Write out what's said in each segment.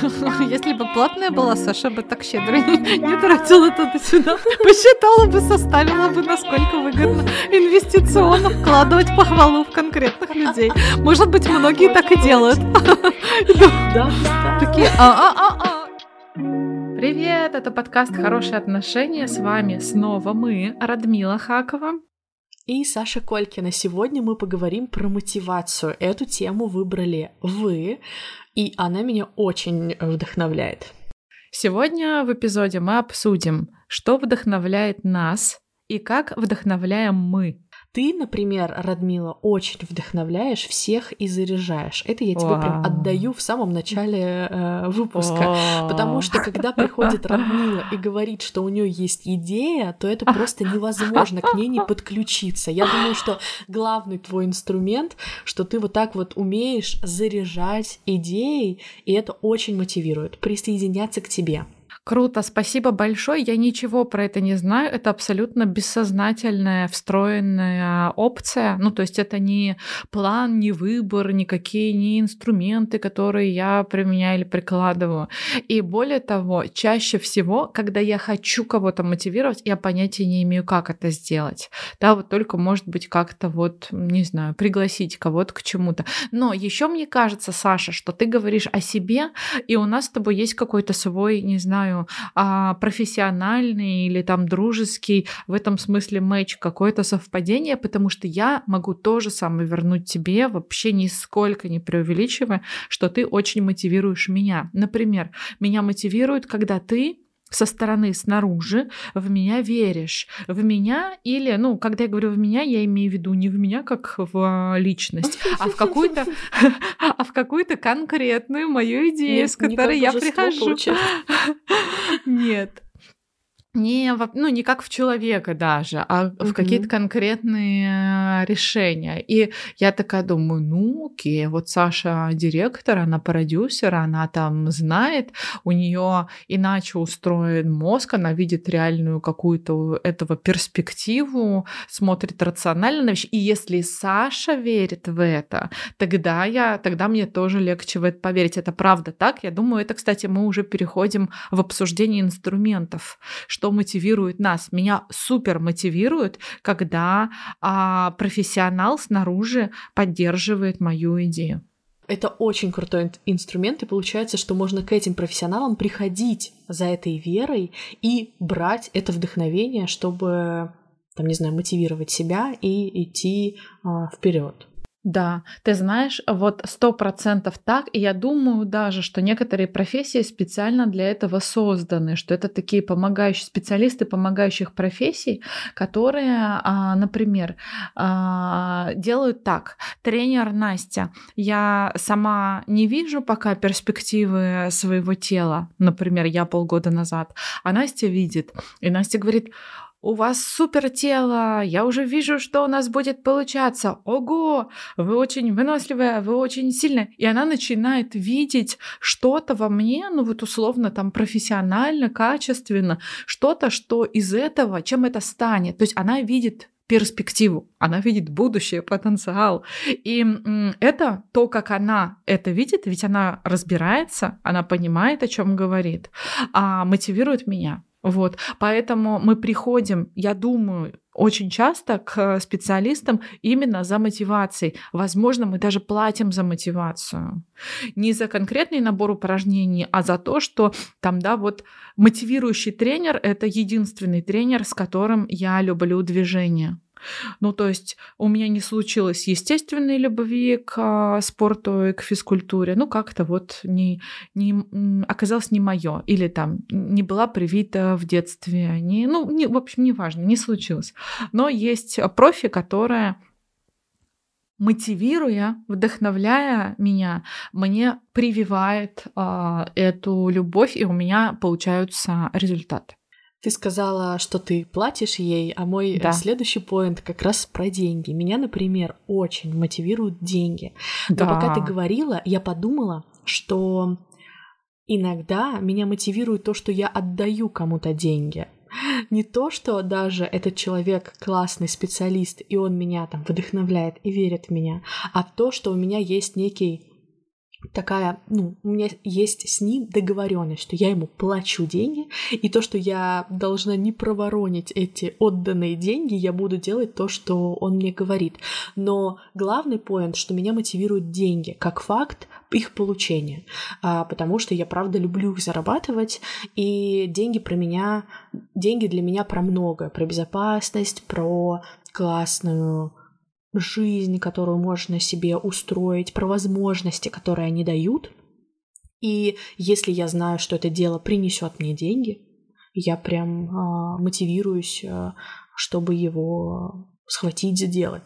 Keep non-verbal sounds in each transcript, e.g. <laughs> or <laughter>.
<laughs> Если бы платная была, Саша бы так щедро <laughs> не, тратила туда-сюда. Посчитала бы, составила бы, насколько выгодно инвестиционно вкладывать похвалу в конкретных людей. Может быть, многие так и делают. Такие, а-а-а-а. Привет, это подкаст «Хорошие отношения». С вами снова мы, Радмила Хакова. И Саша Колькина. Сегодня мы поговорим про мотивацию. Эту тему выбрали вы, и она меня очень вдохновляет. Сегодня в эпизоде мы обсудим, что вдохновляет нас и как вдохновляем мы. Ты, например, Радмила, очень вдохновляешь всех и заряжаешь. Это я тебе прям отдаю в самом начале э, выпуска. Потому что когда приходит Радмила и говорит, что у нее есть идея, то это просто невозможно к ней не подключиться. Я думаю, что главный твой инструмент, что ты вот так вот умеешь заряжать идеей, и это очень мотивирует присоединяться к тебе. Круто, спасибо большое. Я ничего про это не знаю. Это абсолютно бессознательная, встроенная опция. Ну, то есть это не план, не выбор, никакие не инструменты, которые я применяю или прикладываю. И более того, чаще всего, когда я хочу кого-то мотивировать, я понятия не имею, как это сделать. Да, вот только, может быть, как-то вот, не знаю, пригласить кого-то к чему-то. Но еще мне кажется, Саша, что ты говоришь о себе, и у нас с тобой есть какой-то свой, не знаю, знаю, а, профессиональный или там дружеский в этом смысле матч, какое-то совпадение, потому что я могу тоже самое вернуть тебе, вообще нисколько не преувеличивая, что ты очень мотивируешь меня. Например, меня мотивирует, когда ты со стороны, снаружи, в меня веришь. В меня или, ну, когда я говорю в меня, я имею в виду не в меня как в личность, а в какую-то, <laughs> а в какую-то конкретную мою идею, с которой я прихожу. <laughs> Нет не, ну, не как в человека даже, а mm-hmm. в какие-то конкретные решения. И я такая думаю, ну окей, вот Саша директор, она продюсер, она там знает, у нее иначе устроен мозг, она видит реальную какую-то этого перспективу, смотрит рационально на вещи. И если Саша верит в это, тогда я, тогда мне тоже легче в это поверить. Это правда так? Я думаю, это, кстати, мы уже переходим в обсуждение инструментов, что мотивирует нас. Меня супер мотивирует, когда а, профессионал снаружи поддерживает мою идею. Это очень крутой инструмент, и получается, что можно к этим профессионалам приходить за этой верой и брать это вдохновение, чтобы, там, не знаю, мотивировать себя и идти а, вперед. Да, ты знаешь, вот сто процентов так, и я думаю даже, что некоторые профессии специально для этого созданы, что это такие помогающие специалисты помогающих профессий, которые, а, например, а, делают так. Тренер Настя, я сама не вижу пока перспективы своего тела, например, я полгода назад, а Настя видит, и Настя говорит, у вас супер тело, я уже вижу, что у нас будет получаться. Ого, вы очень выносливая, вы очень сильная. И она начинает видеть что-то во мне, ну вот условно там профессионально, качественно, что-то, что из этого, чем это станет. То есть она видит перспективу, она видит будущее, потенциал. И это то, как она это видит, ведь она разбирается, она понимает, о чем говорит, а мотивирует меня. Вот, поэтому мы приходим, я думаю, очень часто к специалистам именно за мотивацией. Возможно, мы даже платим за мотивацию. Не за конкретный набор упражнений, а за то, что там, да, вот мотивирующий тренер — это единственный тренер, с которым я люблю движение. Ну, то есть у меня не случилось естественной любви к а, спорту и к физкультуре. Ну, как-то вот не, не оказалось не мое. Или там не была привита в детстве. Не, ну, не, в общем, не важно, не случилось. Но есть профи, которая мотивируя, вдохновляя меня, мне прививает э, эту любовь, и у меня получаются результаты. Ты сказала, что ты платишь ей, а мой да. следующий поинт как раз про деньги. Меня, например, очень мотивируют деньги. Но да. пока ты говорила, я подумала, что иногда меня мотивирует то, что я отдаю кому-то деньги. Не то, что даже этот человек классный специалист, и он меня там вдохновляет и верит в меня, а то, что у меня есть некий такая, ну, у меня есть с ним договоренность, что я ему плачу деньги, и то, что я должна не проворонить эти отданные деньги, я буду делать то, что он мне говорит. Но главный поинт, что меня мотивируют деньги, как факт их получения, а, потому что я правда люблю их зарабатывать, и деньги про меня, деньги для меня про многое, про безопасность, про классную жизнь, которую можно себе устроить, про возможности, которые они дают. И если я знаю, что это дело принесет мне деньги, я прям э, мотивируюсь, чтобы его схватить, сделать.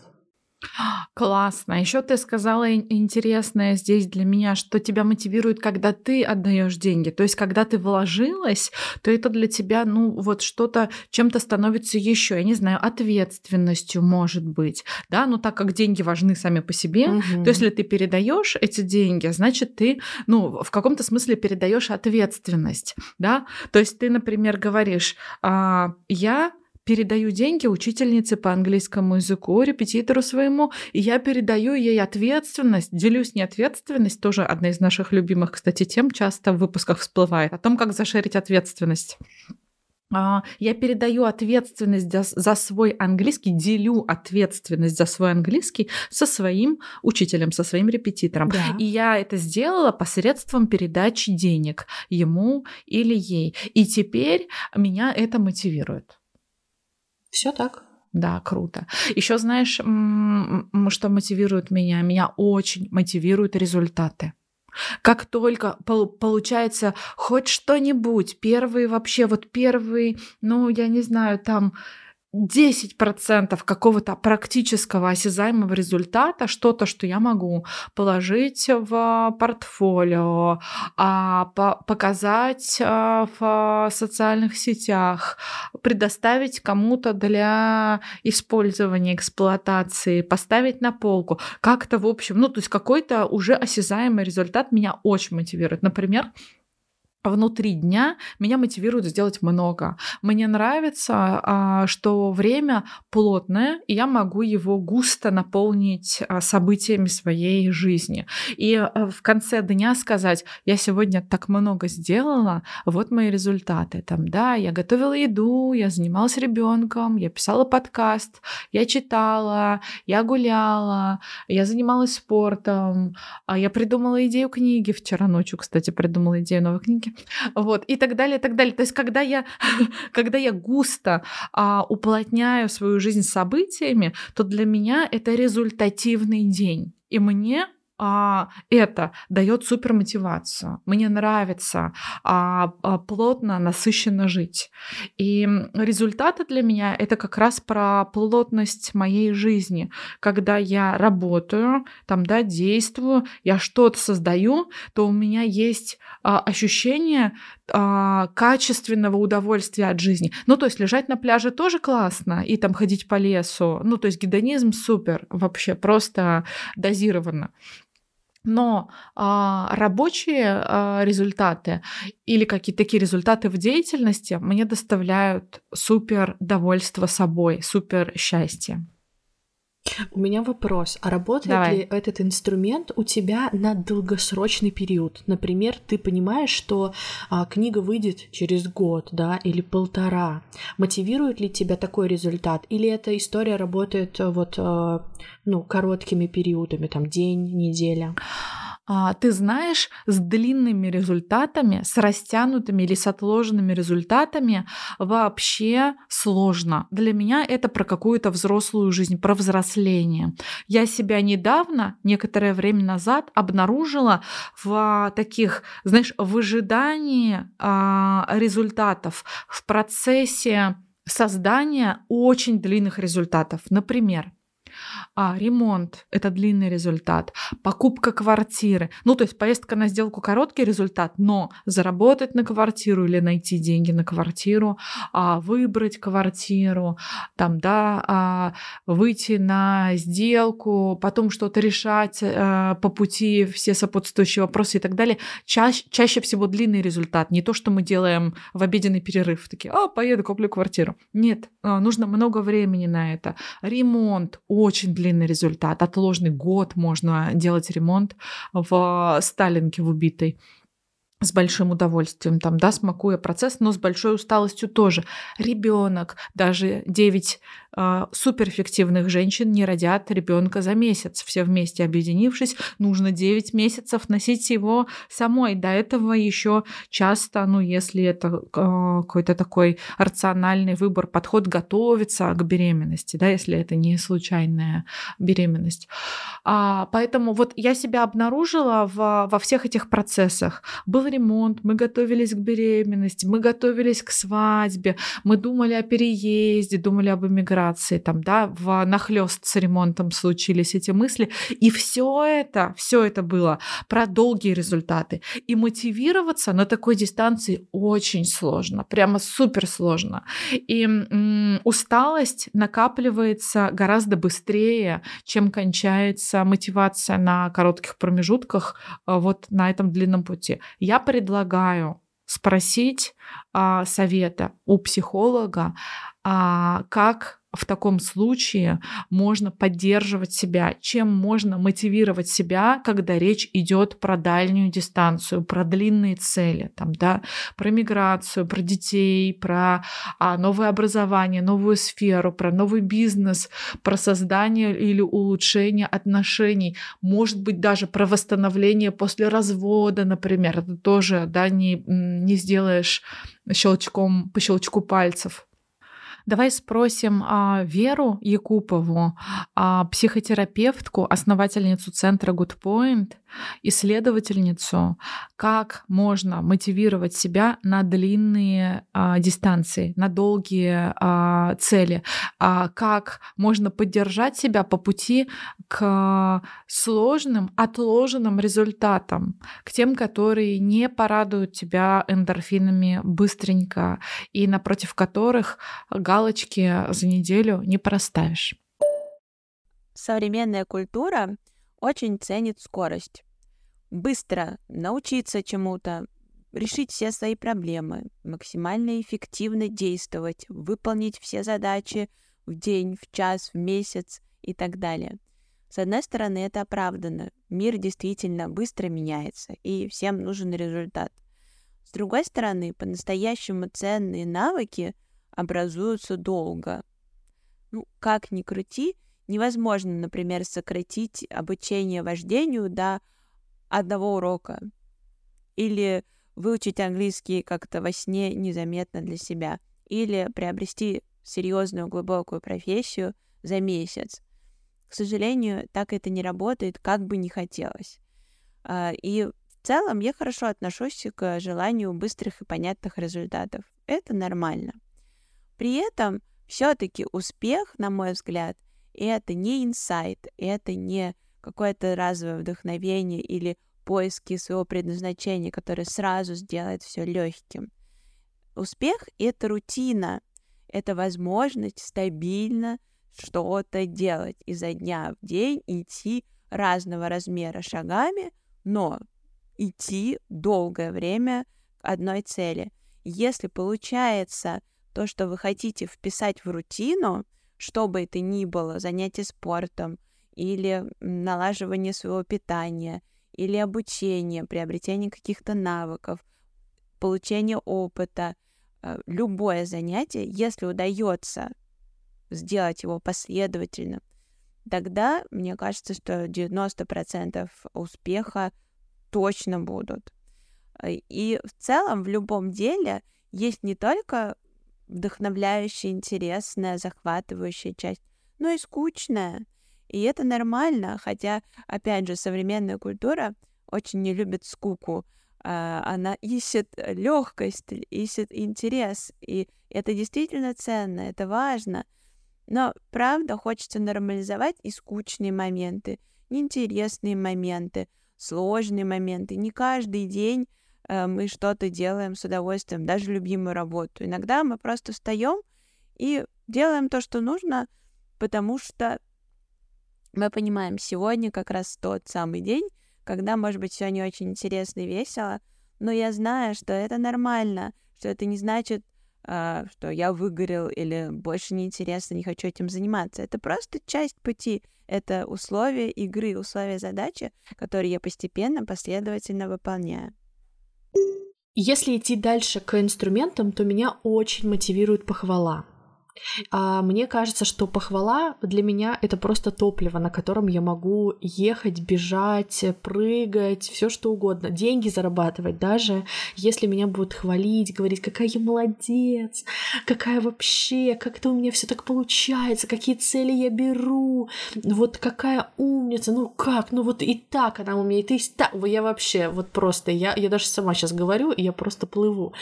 Классно. Еще ты сказала интересное здесь для меня, что тебя мотивирует, когда ты отдаешь деньги. То есть, когда ты вложилась, то это для тебя, ну, вот что-то чем-то становится еще, я не знаю, ответственностью, может быть. Да, но так как деньги важны сами по себе, угу. то если ты передаешь эти деньги, значит, ты, ну, в каком-то смысле передаешь ответственность. Да, то есть ты, например, говоришь, а, я передаю деньги учительнице по английскому языку, репетитору своему, и я передаю ей ответственность, делюсь не ответственность, тоже одна из наших любимых, кстати, тем часто в выпусках всплывает, о том, как зашерить ответственность. А, я передаю ответственность за, за свой английский, делю ответственность за свой английский со своим учителем, со своим репетитором. Да. И я это сделала посредством передачи денег ему или ей. И теперь меня это мотивирует. Все так. Да, круто. Еще знаешь, что мотивирует меня? Меня очень мотивируют результаты. Как только получается хоть что-нибудь, первый вообще, вот первый, ну, я не знаю, там 10% какого-то практического осязаемого результата, что-то, что я могу положить в портфолио, а, показать а, в социальных сетях, предоставить кому-то для использования, эксплуатации, поставить на полку. Как-то, в общем, ну, то есть какой-то уже осязаемый результат меня очень мотивирует. Например, внутри дня меня мотивирует сделать много. Мне нравится, а, что время плотное, и я могу его густо наполнить а, событиями своей жизни. И а, в конце дня сказать, я сегодня так много сделала, вот мои результаты. Там, да, я готовила еду, я занималась ребенком, я писала подкаст, я читала, я гуляла, я занималась спортом, я придумала идею книги вчера ночью, кстати, придумала идею новой книги. Вот, и так далее, и так далее. То есть, когда я, <laughs> когда я густо а, уплотняю свою жизнь событиями, то для меня это результативный день. И мне а, это дает супер мотивацию. Мне нравится а, а, плотно, насыщенно жить. И результаты для меня это как раз про плотность моей жизни, когда я работаю, там, да, действую, я что-то создаю, то у меня есть а, ощущение а, качественного удовольствия от жизни. Ну, то есть лежать на пляже тоже классно, и там ходить по лесу. Ну, то есть гедонизм супер, вообще просто дозированно. Но а, рабочие а, результаты или какие-то такие результаты в деятельности мне доставляют супер довольство собой, супер счастье. У меня вопрос. А работает Давай. ли этот инструмент у тебя на долгосрочный период? Например, ты понимаешь, что а, книга выйдет через год, да, или полтора. Мотивирует ли тебя такой результат? Или эта история работает э, вот, а, ну, короткими периодами, там, день, неделя? А, ты знаешь, с длинными результатами, с растянутыми или с отложенными результатами вообще сложно. Для меня это про какую-то взрослую жизнь, про взросление. Я себя недавно, некоторое время назад, обнаружила в таких, знаешь, в ожидании а, результатов, в процессе создания очень длинных результатов. Например, а, ремонт – это длинный результат. Покупка квартиры. Ну, то есть поездка на сделку – короткий результат, но заработать на квартиру или найти деньги на квартиру, а, выбрать квартиру, там, да, а, выйти на сделку, потом что-то решать а, по пути, все сопутствующие вопросы и так далее. Чаще, чаще всего длинный результат. Не то, что мы делаем в обеденный перерыв. Такие, а, поеду, куплю квартиру. Нет, а, нужно много времени на это. Ремонт – очень длинный результат. Отложенный год можно делать ремонт в Сталинке в убитой с большим удовольствием, там, да, смакуя процесс, но с большой усталостью тоже. Ребенок, даже 9 э, суперэффективных женщин не родят ребенка за месяц. Все вместе объединившись, нужно 9 месяцев носить его самой. До этого еще часто, ну, если это э, какой-то такой рациональный выбор, подход готовиться к беременности, да, если это не случайная беременность. А, поэтому вот я себя обнаружила в, во всех этих процессах. Был ремонт, мы готовились к беременности, мы готовились к свадьбе, мы думали о переезде, думали об эмиграции, там, да, в нахлест с ремонтом случились эти мысли. И все это, все это было про долгие результаты. И мотивироваться на такой дистанции очень сложно, прямо супер сложно. И м- усталость накапливается гораздо быстрее, чем кончается мотивация на коротких промежутках э, вот на этом длинном пути. Я предлагаю спросить а, совета у психолога, а, как в таком случае можно поддерживать себя, чем можно мотивировать себя, когда речь идет про дальнюю дистанцию, про длинные цели, там, да, про миграцию, про детей, про а, новое образование, новую сферу, про новый бизнес, про создание или улучшение отношений, может быть, даже про восстановление после развода, например, это тоже, да, не, не сделаешь щелчком по щелчку пальцев. Давай спросим а, Веру Якупову, а, психотерапевтку, основательницу центра Good Point, исследовательницу, как можно мотивировать себя на длинные а, дистанции, на долгие а, цели, а, как можно поддержать себя по пути к сложным, отложенным результатам, к тем, которые не порадуют тебя эндорфинами быстренько и напротив которых галочки за неделю не проставишь. Современная культура очень ценит скорость. Быстро научиться чему-то, решить все свои проблемы, максимально эффективно действовать, выполнить все задачи в день, в час, в месяц и так далее. С одной стороны, это оправдано. Мир действительно быстро меняется, и всем нужен результат. С другой стороны, по-настоящему ценные навыки образуются долго. Ну, как ни крути, невозможно, например, сократить обучение вождению до одного урока или выучить английский как-то во сне незаметно для себя, или приобрести серьезную глубокую профессию за месяц. К сожалению, так это не работает, как бы не хотелось. А, и в целом я хорошо отношусь к желанию быстрых и понятных результатов. Это нормально. При этом все-таки успех, на мой взгляд, это не инсайт, это не какое-то разовое вдохновение или поиски своего предназначения, которое сразу сделает все легким. Успех — это рутина, это возможность стабильно что-то делать изо дня в день, идти разного размера шагами, но идти долгое время к одной цели. Если получается то, что вы хотите вписать в рутину, что бы это ни было, занятие спортом или налаживание своего питания, или обучение, приобретение каких-то навыков, получение опыта, э, любое занятие, если удается сделать его последовательно, тогда мне кажется, что 90% успеха точно будут. Э, и в целом в любом деле есть не только вдохновляющая, интересная, захватывающая часть, но и скучная. И это нормально, хотя, опять же, современная культура очень не любит скуку. А, она ищет легкость, ищет интерес. И это действительно ценно, это важно. Но, правда, хочется нормализовать и скучные моменты, неинтересные моменты, сложные моменты. Не каждый день Э, мы что-то делаем с удовольствием, даже любимую работу. Иногда мы просто встаем и делаем то, что нужно, потому что мы понимаем, сегодня как раз тот самый день, когда, может быть, все не очень интересно и весело, но я знаю, что это нормально, что это не значит, а, что я выгорел или больше неинтересно, не хочу этим заниматься. Это просто часть пути. Это условия игры, условия задачи, которые я постепенно, последовательно выполняю. Если идти дальше к инструментам, то меня очень мотивирует похвала. А мне кажется, что похвала для меня это просто топливо, на котором я могу ехать, бежать, прыгать, все что угодно, деньги зарабатывать, даже. Если меня будут хвалить, говорить, какая я молодец, какая вообще, как это у меня все так получается, какие цели я беру, вот какая умница, ну как, ну вот и так она умеет, и так, я вообще вот просто, я, я даже сама сейчас говорю, и я просто плыву.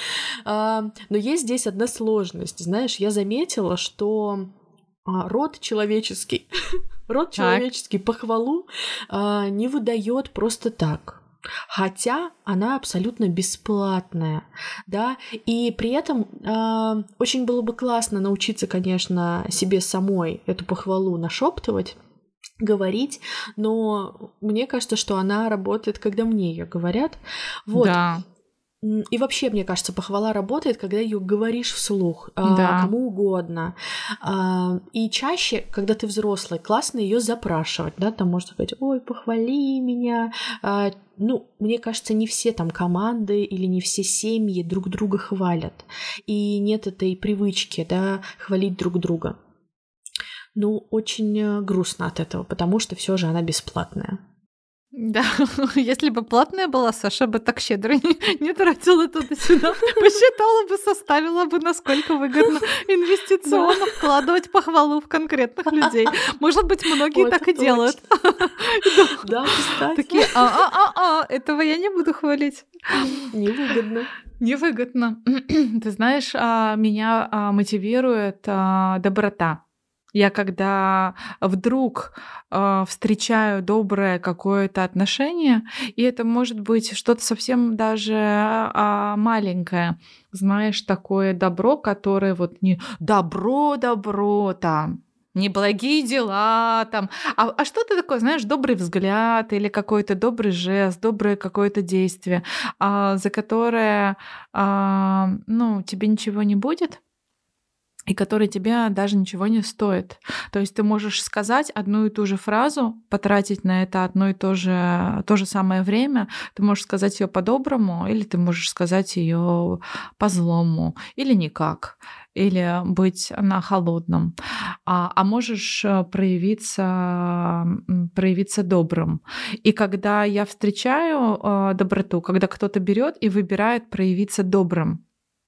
А, но есть здесь одна сложность, знаешь, я заметила, заметила, что а, род человеческий, <laughs> род человеческий похвалу а, не выдает просто так. Хотя она абсолютно бесплатная, да, и при этом э, очень было бы классно научиться, конечно, себе самой эту похвалу нашептывать, говорить, но мне кажется, что она работает, когда мне ее говорят. Вот. Да. И вообще, мне кажется, похвала работает, когда ее говоришь вслух а, да. кому угодно. А, и чаще, когда ты взрослый, классно ее запрашивать, да, там можно сказать, ой, похвали меня. А, ну, мне кажется, не все там команды или не все семьи друг друга хвалят. И нет этой привычки, да, хвалить друг друга. Ну, очень э, грустно от этого, потому что все же она бесплатная. Да, <laughs> если бы платная была, Саша бы так щедро не, <laughs> не тратила туда-сюда. Посчитала бы, составила бы, насколько выгодно инвестиционно вкладывать похвалу в конкретных людей. Может быть, многие так и делают. <laughs> Да. Такие, а-а-а, этого я не буду хвалить. Невыгодно. Невыгодно. <clears throat> Ты знаешь, а, меня а, мотивирует а, доброта. Я когда вдруг э, встречаю доброе какое-то отношение, и это может быть что-то совсем даже э, маленькое, знаешь, такое добро, которое вот не добро, добро там, неблагие дела там, а, а что-то такое, знаешь, добрый взгляд или какой-то добрый жест, доброе какое-то действие, а, за которое, а, ну, тебе ничего не будет, и который тебе даже ничего не стоит. То есть ты можешь сказать одну и ту же фразу, потратить на это одно и то же, то же самое время, ты можешь сказать ее по-доброму, или ты можешь сказать ее по-злому, или никак, или быть на холодном, а, а можешь э, проявиться, проявиться добрым. И когда я встречаю э, доброту, когда кто-то берет и выбирает проявиться добрым,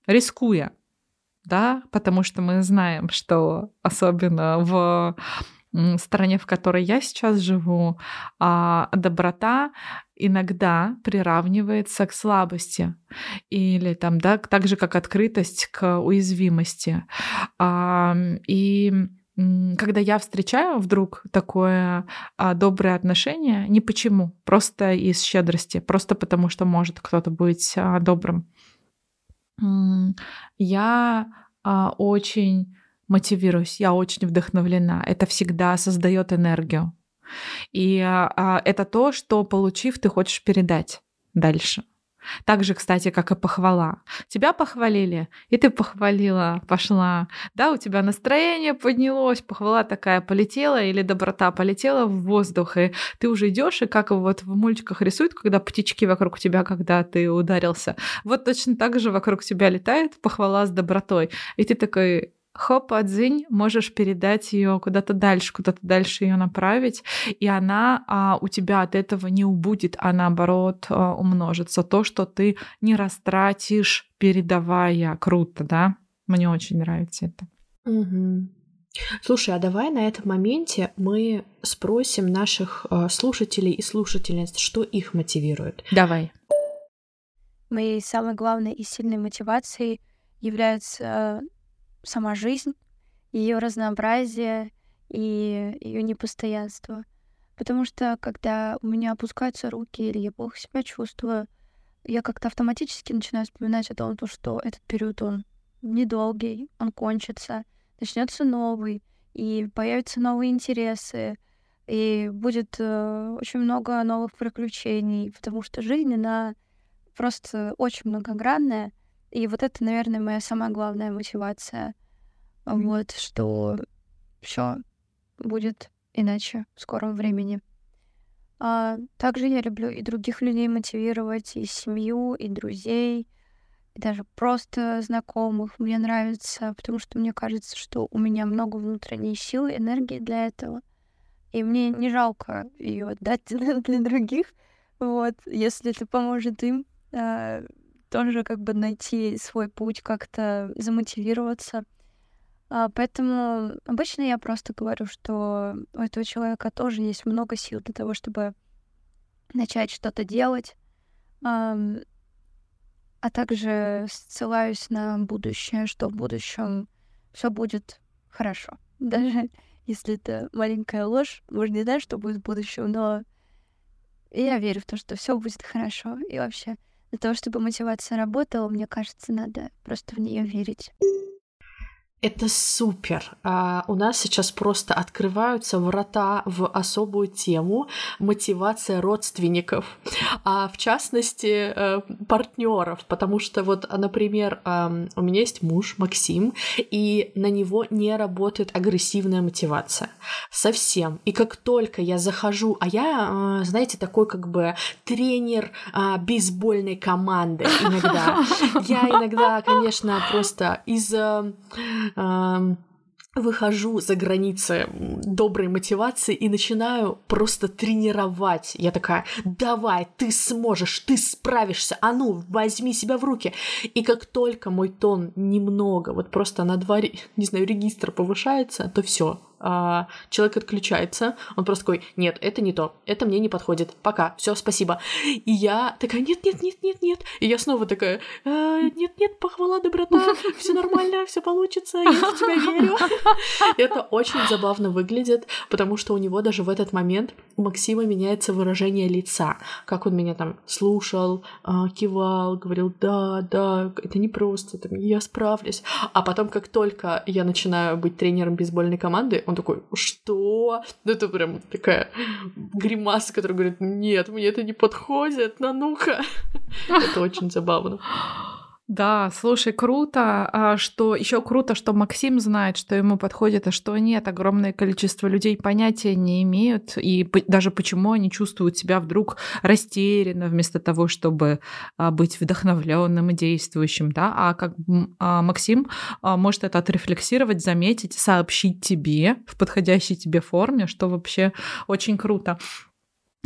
рискуя, да, потому что мы знаем, что особенно в стране, в которой я сейчас живу, а, доброта иногда приравнивается к слабости или там, да, так же как открытость к уязвимости. И когда я встречаю вдруг такое а, доброе отношение, не почему, просто из щедрости, просто потому что может кто-то быть а, добрым, я а, очень мотивируюсь, я очень вдохновлена. Это всегда создает энергию. И а, это то, что, получив, ты хочешь передать дальше. Так же, кстати, как и похвала. Тебя похвалили, и ты похвалила, пошла. Да, у тебя настроение поднялось, похвала такая полетела, или доброта полетела в воздух, и ты уже идешь, и как вот в мультиках рисуют, когда птички вокруг тебя, когда ты ударился. Вот точно так же вокруг тебя летает похвала с добротой. И ты такой, хоп, адзинь, можешь передать ее куда-то дальше, куда-то дальше ее направить, и она а, у тебя от этого не убудет, а наоборот а, умножится. То, что ты не растратишь, передавая. Круто, да? Мне очень нравится это. Угу. Слушай, а давай на этом моменте мы спросим наших э, слушателей и слушательниц, что их мотивирует. Давай. Моей самой главной и сильной мотивацией является сама жизнь, ее разнообразие и ее непостоянство. Потому что когда у меня опускаются руки или я плохо себя чувствую, я как-то автоматически начинаю вспоминать о том, что этот период, он недолгий, он кончится, начнется новый, и появятся новые интересы, и будет э, очень много новых приключений, потому что жизнь, она просто очень многогранная, И вот это, наверное, моя самая главная мотивация. Вот, что все будет иначе в скором времени. А также я люблю и других людей мотивировать, и семью, и друзей, и даже просто знакомых. Мне нравится, потому что мне кажется, что у меня много внутренней силы, энергии для этого. И мне не жалко ее отдать <laughs> для других. Вот, если это поможет им э, тоже как бы найти свой путь, как-то замотивироваться. А, поэтому обычно я просто говорю, что у этого человека тоже есть много сил для того, чтобы начать что-то делать, а, а также ссылаюсь на будущее, что в будущем все будет хорошо. <laughs> Даже если это маленькая ложь, можно не знать, что будет в будущем, но я верю в то, что все будет хорошо. И вообще, для того, чтобы мотивация работала, мне кажется, надо просто в нее верить. Это супер. А, у нас сейчас просто открываются врата в особую тему мотивация родственников, а в частности э, партнеров, потому что вот, например, у меня есть муж Максим, и на него не работает агрессивная мотивация совсем. И как только я захожу, а я, э, знаете, такой как бы тренер э, бейсбольной команды иногда. <laughs> Я иногда, конечно, просто из э, выхожу за границы доброй мотивации и начинаю просто тренировать. Я такая, давай, ты сможешь, ты справишься, а ну, возьми себя в руки. И как только мой тон немного, вот просто на два, не знаю, регистр повышается, то все, а, человек отключается, он просто такой, нет, это не то, это мне не подходит, пока, все, спасибо. И я такая, нет, нет, нет, нет, нет. И я снова такая, «А, нет, нет, похвала, доброта, все нормально, все получится, я в тебя верю. Это очень забавно выглядит, потому что у него даже в этот момент у Максима меняется выражение лица, как он меня там слушал, а, кивал, говорил, да, да, это не просто, я справлюсь. А потом, как только я начинаю быть тренером бейсбольной команды, он такой, что? Ну, это прям такая гримаса, которая говорит, нет, мне это не подходит, на ну-ка. <laughs> Это очень забавно. Да, слушай, круто, а что еще круто, что Максим знает, что ему подходит, а что нет. Огромное количество людей понятия не имеют, и даже почему они чувствуют себя вдруг растерянно вместо того, чтобы а, быть вдохновленным и действующим, да. А как а, Максим может это отрефлексировать, заметить, сообщить тебе в подходящей тебе форме, что вообще очень круто.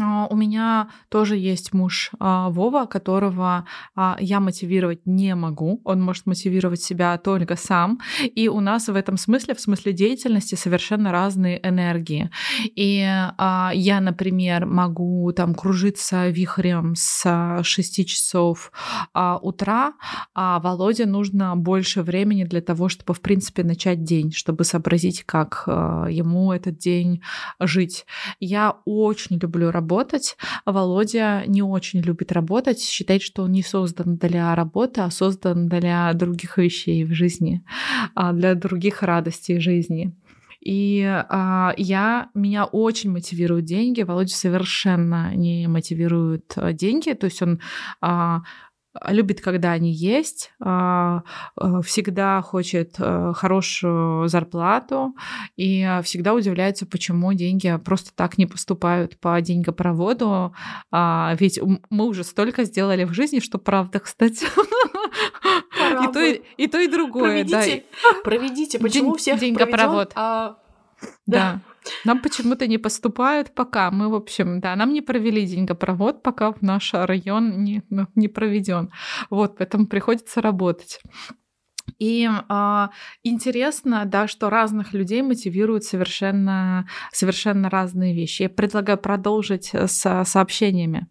А, у меня тоже есть муж а, Вова, которого а, я мотивировать не могу. Он может мотивировать себя только сам. И у нас в этом смысле, в смысле деятельности, совершенно разные энергии. И я, например, могу там кружиться вихрем с 6 часов утра, а Володе нужно больше времени для того, чтобы, в принципе, начать день, чтобы сообразить, как ему этот день жить. Я очень люблю работать работать. Володя не очень любит работать, считает, что он не создан для работы, а создан для других вещей в жизни, а, для других радостей жизни. И а, я, меня очень мотивируют деньги. Володя совершенно не мотивирует а, деньги. То есть он а, любит, когда они есть, а, а, всегда хочет э, хорошую зарплату и всегда удивляется, почему деньги просто так не поступают по деньгопроводу. А, ведь мы уже столько сделали в жизни, что правда, <laughs> кстати. И то, и, и то, и другое. Проведите, да. проведите. почему День, всех деньгопровод. Проведёт, а... Да. да. Нам почему-то не поступают пока. Мы, в общем, да, нам не провели деньгопровод, пока в наш район не, ну, не проведен. Вот, поэтому приходится работать. И э, интересно, да, что разных людей мотивируют совершенно, совершенно разные вещи. Я предлагаю продолжить с сообщениями.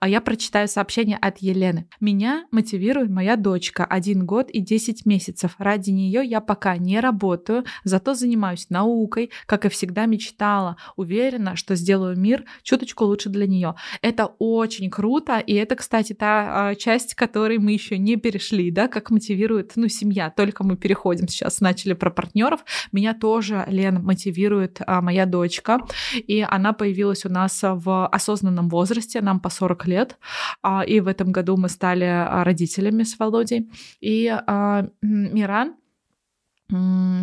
А я прочитаю сообщение от Елены. Меня мотивирует моя дочка, один год и 10 месяцев. Ради нее я пока не работаю, зато занимаюсь наукой, как и всегда мечтала. Уверена, что сделаю мир чуточку лучше для нее. Это очень круто, и это, кстати, та а, часть, которой мы еще не перешли, да, как мотивирует, ну, семья. Только мы переходим сейчас, начали про партнеров. Меня тоже, Лен, мотивирует а, моя дочка, и она появилась у нас в осознанном возрасте. Нам по 40 лет, а, и в этом году мы стали а, родителями с Володей. И а, Миран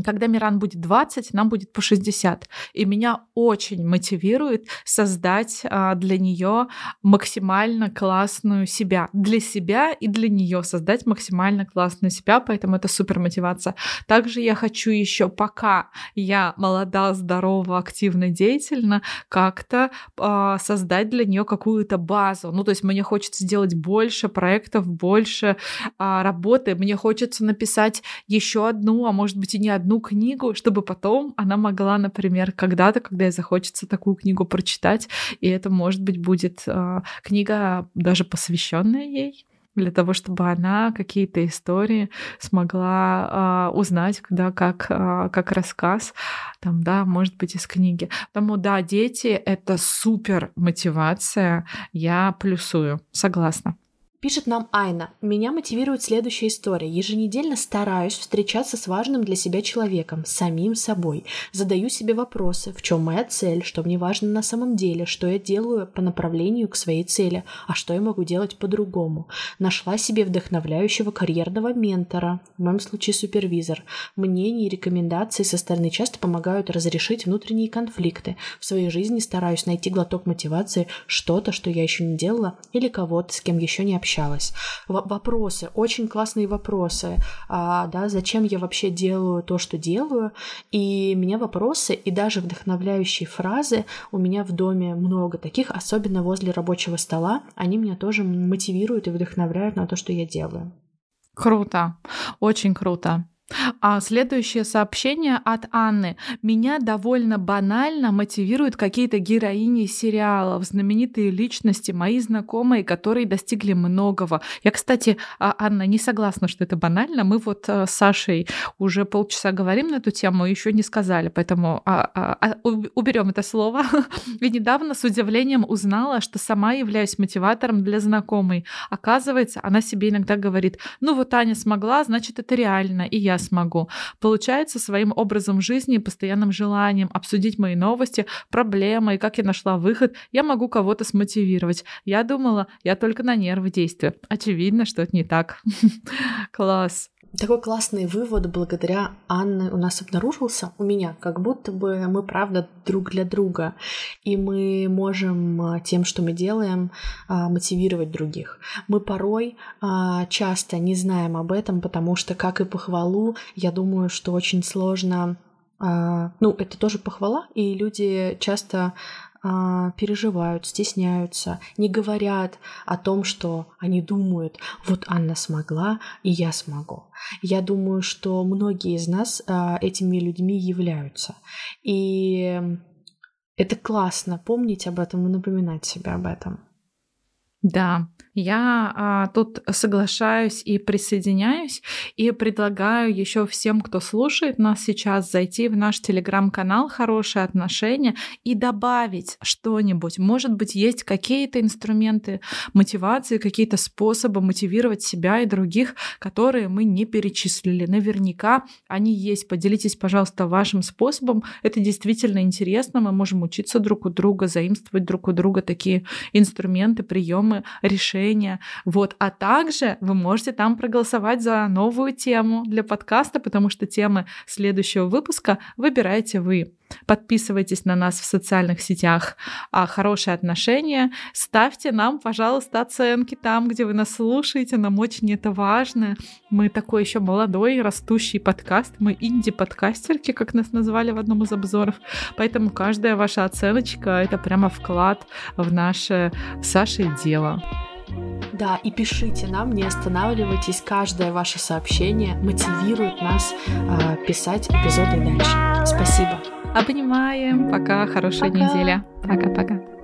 когда Миран будет 20, нам будет по 60. И меня очень мотивирует создать а, для нее максимально классную себя. Для себя и для нее создать максимально классную себя, поэтому это супер мотивация. Также я хочу еще, пока я молода, здорова, активно, деятельна, как-то э, создать для нее какую-то базу. Ну, то есть мне хочется сделать больше проектов, больше э, работы. Мне хочется написать еще одну, а может быть и не одну книгу, чтобы потом она могла, например, когда-то, когда ей захочется такую книгу прочитать, и это, может быть, будет э, книга даже посвященная ей для того, чтобы она какие-то истории смогла э, узнать, да, как, э, как рассказ, там, да, может быть, из книги. Потому да, дети — это супер мотивация, я плюсую, согласна. Пишет нам Айна. Меня мотивирует следующая история. Еженедельно стараюсь встречаться с важным для себя человеком, самим собой. Задаю себе вопросы, в чем моя цель, что мне важно на самом деле, что я делаю по направлению к своей цели, а что я могу делать по-другому. Нашла себе вдохновляющего карьерного ментора, в моем случае супервизор. Мнения и рекомендации со стороны часто помогают разрешить внутренние конфликты. В своей жизни стараюсь найти глоток мотивации, что-то, что я еще не делала, или кого-то, с кем еще не общалась общалась. В- вопросы, очень классные вопросы, а, да, зачем я вообще делаю то, что делаю, и меня вопросы и даже вдохновляющие фразы у меня в доме много таких, особенно возле рабочего стола, они меня тоже мотивируют и вдохновляют на то, что я делаю. Круто, очень круто. А следующее сообщение от Анны. Меня довольно банально мотивируют какие-то героини сериалов, знаменитые личности, мои знакомые, которые достигли многого. Я, кстати, а, Анна, не согласна, что это банально. Мы вот э, с Сашей уже полчаса говорим на эту тему, еще не сказали, поэтому а, а, уберем это слово. <laughs> И недавно с удивлением узнала, что сама являюсь мотиватором для знакомой. Оказывается, она себе иногда говорит, ну вот Аня смогла, значит это реально, и я смогу. Получается, своим образом жизни и постоянным желанием обсудить мои новости, проблемы и как я нашла выход, я могу кого-то смотивировать. Я думала, я только на нервы действую. Очевидно, что это не так. <laughs> Класс такой классный вывод благодаря Анне у нас обнаружился, у меня, как будто бы мы правда друг для друга, и мы можем а, тем, что мы делаем, а, мотивировать других. Мы порой а, часто не знаем об этом, потому что, как и похвалу, я думаю, что очень сложно ну, это тоже похвала, и люди часто переживают, стесняются, не говорят о том, что они думают, вот Анна смогла, и я смогу. Я думаю, что многие из нас а, этими людьми являются. И это классно помнить об этом и напоминать себе об этом. Да, я а, тут соглашаюсь и присоединяюсь, и предлагаю еще всем, кто слушает нас сейчас, зайти в наш телеграм-канал «Хорошие отношения» и добавить что-нибудь. Может быть, есть какие-то инструменты мотивации, какие-то способы мотивировать себя и других, которые мы не перечислили. Наверняка они есть. Поделитесь, пожалуйста, вашим способом. Это действительно интересно. Мы можем учиться друг у друга, заимствовать друг у друга такие инструменты, приемы, решения решения. Вот. А также вы можете там проголосовать за новую тему для подкаста, потому что темы следующего выпуска выбираете вы. Подписывайтесь на нас в социальных сетях а «Хорошие отношения». Ставьте нам, пожалуйста, оценки там, где вы нас слушаете. Нам очень это важно. Мы такой еще молодой, растущий подкаст. Мы инди-подкастерки, как нас назвали в одном из обзоров. Поэтому каждая ваша оценочка — это прямо вклад в наше Сашей дело. Да, и пишите нам, не останавливайтесь. Каждое ваше сообщение мотивирует нас э, писать эпизоды дальше. Спасибо. Обнимаем. Пока. Хорошей Пока. недели. Пока-пока.